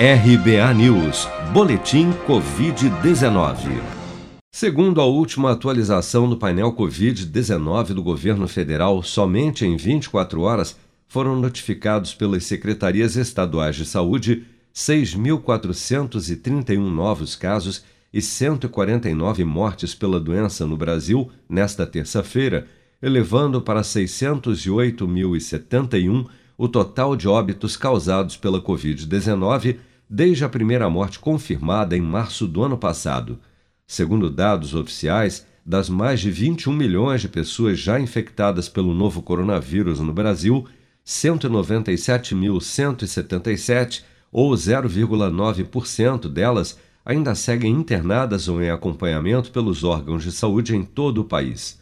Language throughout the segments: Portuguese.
RBA News, Boletim Covid-19. Segundo a última atualização do painel Covid-19 do governo federal, somente em 24 horas foram notificados pelas secretarias estaduais de saúde 6.431 novos casos e 149 mortes pela doença no Brasil nesta terça-feira, elevando para 608.071 o total de óbitos causados pela Covid-19 desde a primeira morte confirmada em março do ano passado. Segundo dados oficiais, das mais de 21 milhões de pessoas já infectadas pelo novo coronavírus no Brasil, 197.177, ou 0,9% delas, ainda seguem internadas ou em acompanhamento pelos órgãos de saúde em todo o país.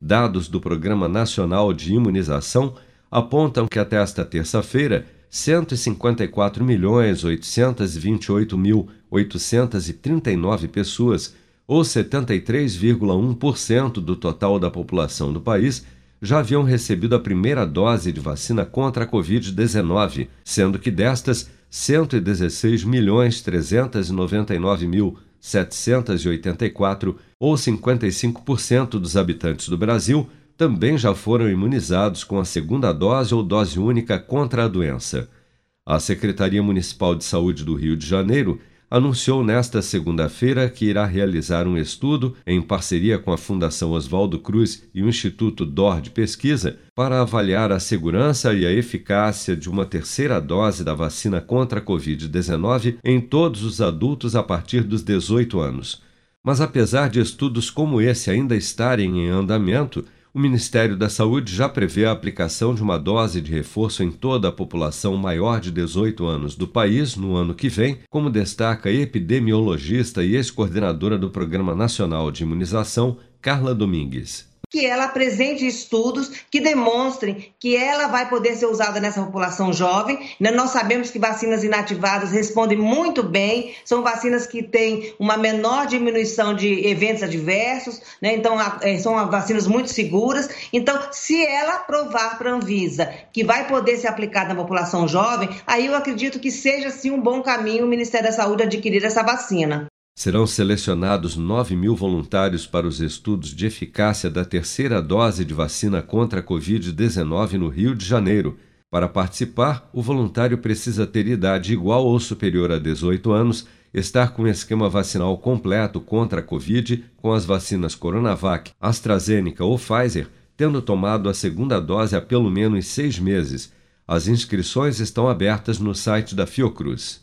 Dados do Programa Nacional de Imunização apontam que até esta terça-feira, 154.828.839 pessoas, ou 73,1% do total da população do país, já haviam recebido a primeira dose de vacina contra a Covid-19, sendo que destas, 116.399.784, ou 55% dos habitantes do Brasil, também já foram imunizados com a segunda dose ou dose única contra a doença. A Secretaria Municipal de Saúde do Rio de Janeiro anunciou nesta segunda-feira que irá realizar um estudo em parceria com a Fundação Oswaldo Cruz e o Instituto DOR de Pesquisa para avaliar a segurança e a eficácia de uma terceira dose da vacina contra a Covid-19 em todos os adultos a partir dos 18 anos. Mas apesar de estudos como esse ainda estarem em andamento, o Ministério da Saúde já prevê a aplicação de uma dose de reforço em toda a população maior de 18 anos do país no ano que vem, como destaca a epidemiologista e ex-coordenadora do Programa Nacional de Imunização, Carla Domingues que ela apresente estudos que demonstrem que ela vai poder ser usada nessa população jovem. Né? Nós sabemos que vacinas inativadas respondem muito bem, são vacinas que têm uma menor diminuição de eventos adversos, né? então é, são vacinas muito seguras. Então, se ela provar para a Anvisa que vai poder ser aplicada na população jovem, aí eu acredito que seja sim um bom caminho o Ministério da Saúde adquirir essa vacina. Serão selecionados 9 mil voluntários para os estudos de eficácia da terceira dose de vacina contra a Covid-19 no Rio de Janeiro. Para participar, o voluntário precisa ter idade igual ou superior a 18 anos, estar com esquema vacinal completo contra a Covid com as vacinas Coronavac, AstraZeneca ou Pfizer, tendo tomado a segunda dose há pelo menos seis meses. As inscrições estão abertas no site da Fiocruz